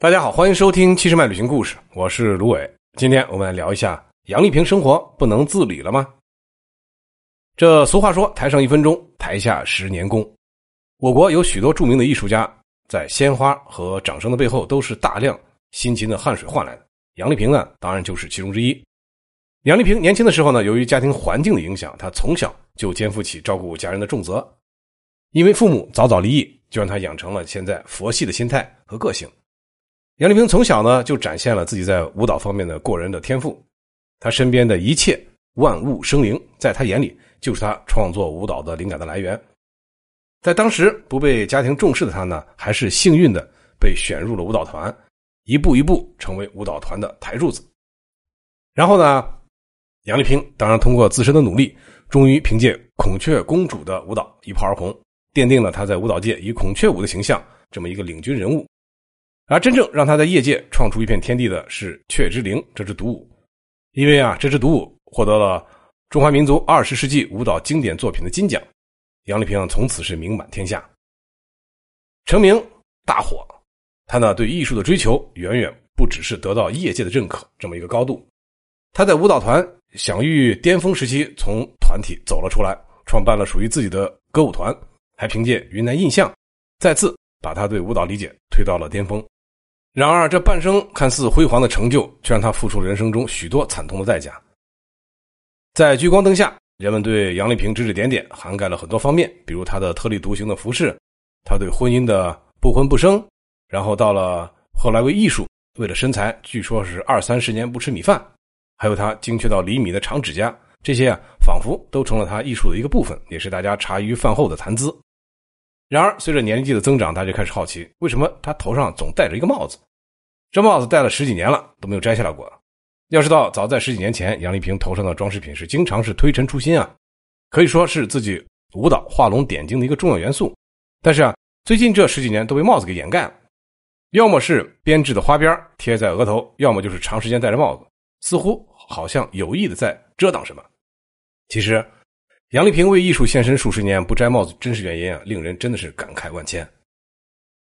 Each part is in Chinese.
大家好，欢迎收听《七十迈旅行故事》，我是卢伟。今天我们来聊一下杨丽萍生活不能自理了吗？这俗话说：“台上一分钟，台下十年功。”我国有许多著名的艺术家，在鲜花和掌声的背后，都是大量辛勤的汗水换来的。杨丽萍呢，当然就是其中之一。杨丽萍年轻的时候呢，由于家庭环境的影响，她从小就肩负起照顾家人的重责。因为父母早早离异，就让她养成了现在佛系的心态和个性。杨丽萍从小呢就展现了自己在舞蹈方面的过人的天赋，她身边的一切万物生灵，在她眼里就是她创作舞蹈的灵感的来源。在当时不被家庭重视的她呢，还是幸运的被选入了舞蹈团，一步一步成为舞蹈团的台柱子。然后呢，杨丽萍当然通过自身的努力，终于凭借《孔雀公主》的舞蹈一炮而红，奠定了她在舞蹈界以孔雀舞的形象这么一个领军人物。而真正让他在业界创出一片天地的是《雀之灵》这支独舞，因为啊，这支独舞获得了中华民族二十世纪舞蹈经典作品的金奖，杨丽萍从此是名满天下，成名大火。他呢，对艺术的追求远远不只是得到业界的认可这么一个高度。他在舞蹈团享誉巅峰时期，从团体走了出来，创办了属于自己的歌舞团，还凭借《云南印象》再次把他对舞蹈理解推到了巅峰。然而，这半生看似辉煌的成就，却让他付出人生中许多惨痛的代价。在聚光灯下，人们对杨丽萍指指点点，涵盖了很多方面，比如她的特立独行的服饰，她对婚姻的不婚不生，然后到了后来为艺术，为了身材，据说是二三十年不吃米饭，还有她精确到厘米的长指甲，这些啊，仿佛都成了她艺术的一个部分，也是大家茶余饭后的谈资。然而，随着年纪的增长，大家就开始好奇，为什么他头上总戴着一个帽子？这帽子戴了十几年了，都没有摘下来过。要知道，早在十几年前，杨丽萍头上的装饰品是经常是推陈出新啊，可以说是自己舞蹈画龙点睛的一个重要元素。但是啊，最近这十几年都被帽子给掩盖了，要么是编制的花边贴在额头，要么就是长时间戴着帽子，似乎好像有意的在遮挡什么。其实。杨丽萍为艺术献身数十年不摘帽子，真实原因啊，令人真的是感慨万千。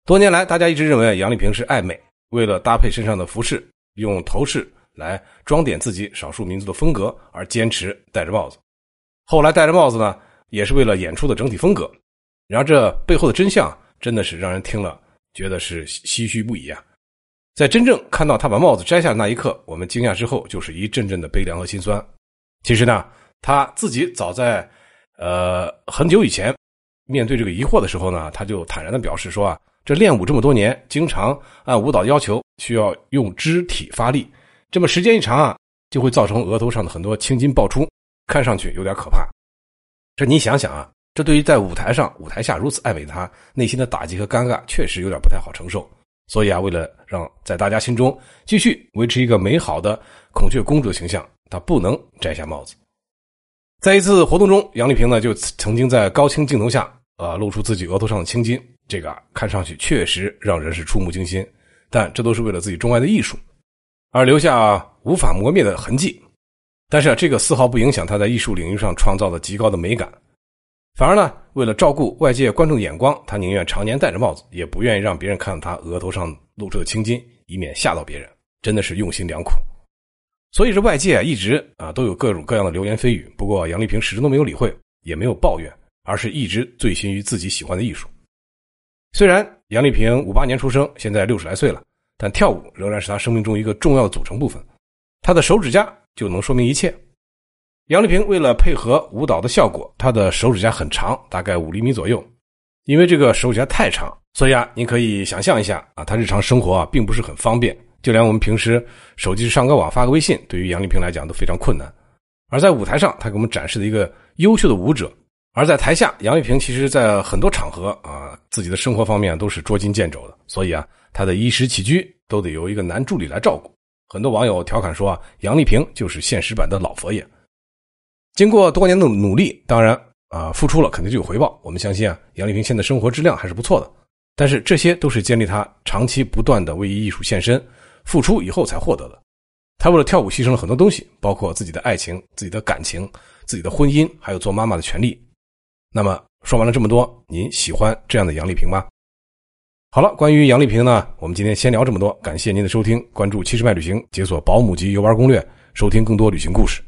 多年来，大家一直认为杨丽萍是爱美，为了搭配身上的服饰，用头饰来装点自己少数民族的风格而坚持戴着帽子。后来戴着帽子呢，也是为了演出的整体风格。然而这背后的真相，真的是让人听了觉得是唏嘘不已啊！在真正看到他把帽子摘下的那一刻，我们惊讶之后，就是一阵阵的悲凉和心酸。其实呢。他自己早在，呃很久以前，面对这个疑惑的时候呢，他就坦然的表示说啊，这练舞这么多年，经常按舞蹈要求需要用肢体发力，这么时间一长啊，就会造成额头上的很多青筋爆出，看上去有点可怕。这你想想啊，这对于在舞台上、舞台下如此爱美的他，内心的打击和尴尬确实有点不太好承受。所以啊，为了让在大家心中继续维持一个美好的孔雀公主形象，他不能摘下帽子。在一次活动中，杨丽萍呢就曾经在高清镜头下，呃，露出自己额头上的青筋，这个看上去确实让人是触目惊心。但这都是为了自己钟爱的艺术，而留下无法磨灭的痕迹。但是啊，这个丝毫不影响他在艺术领域上创造的极高的美感。反而呢，为了照顾外界观众的眼光，他宁愿常年戴着帽子，也不愿意让别人看到他额头上露出的青筋，以免吓到别人。真的是用心良苦。所以这外界一直啊都有各种各样的流言蜚语，不过杨丽萍始终都没有理会，也没有抱怨，而是一直醉心于自己喜欢的艺术。虽然杨丽萍五八年出生，现在六十来岁了，但跳舞仍然是她生命中一个重要的组成部分。她的手指甲就能说明一切。杨丽萍为了配合舞蹈的效果，她的手指甲很长，大概五厘米左右。因为这个手指甲太长，所以啊，你可以想象一下啊，她日常生活啊并不是很方便。就连我们平时手机上个网发个微信，对于杨丽萍来讲都非常困难。而在舞台上，她给我们展示了一个优秀的舞者；而在台下，杨丽萍其实在很多场合啊，自己的生活方面都是捉襟见肘的。所以啊，她的衣食起居都得由一个男助理来照顾。很多网友调侃说啊，杨丽萍就是现实版的老佛爷。经过多年的努力，当然啊，付出了肯定就有回报。我们相信啊，杨丽萍现在生活质量还是不错的。但是这些都是建立她长期不断的为艺术献身。付出以后才获得的，他为了跳舞牺牲了很多东西，包括自己的爱情、自己的感情、自己的婚姻，还有做妈妈的权利。那么说完了这么多，您喜欢这样的杨丽萍吗？好了，关于杨丽萍呢，我们今天先聊这么多，感谢您的收听，关注七十迈旅行，解锁保姆级游玩攻略，收听更多旅行故事。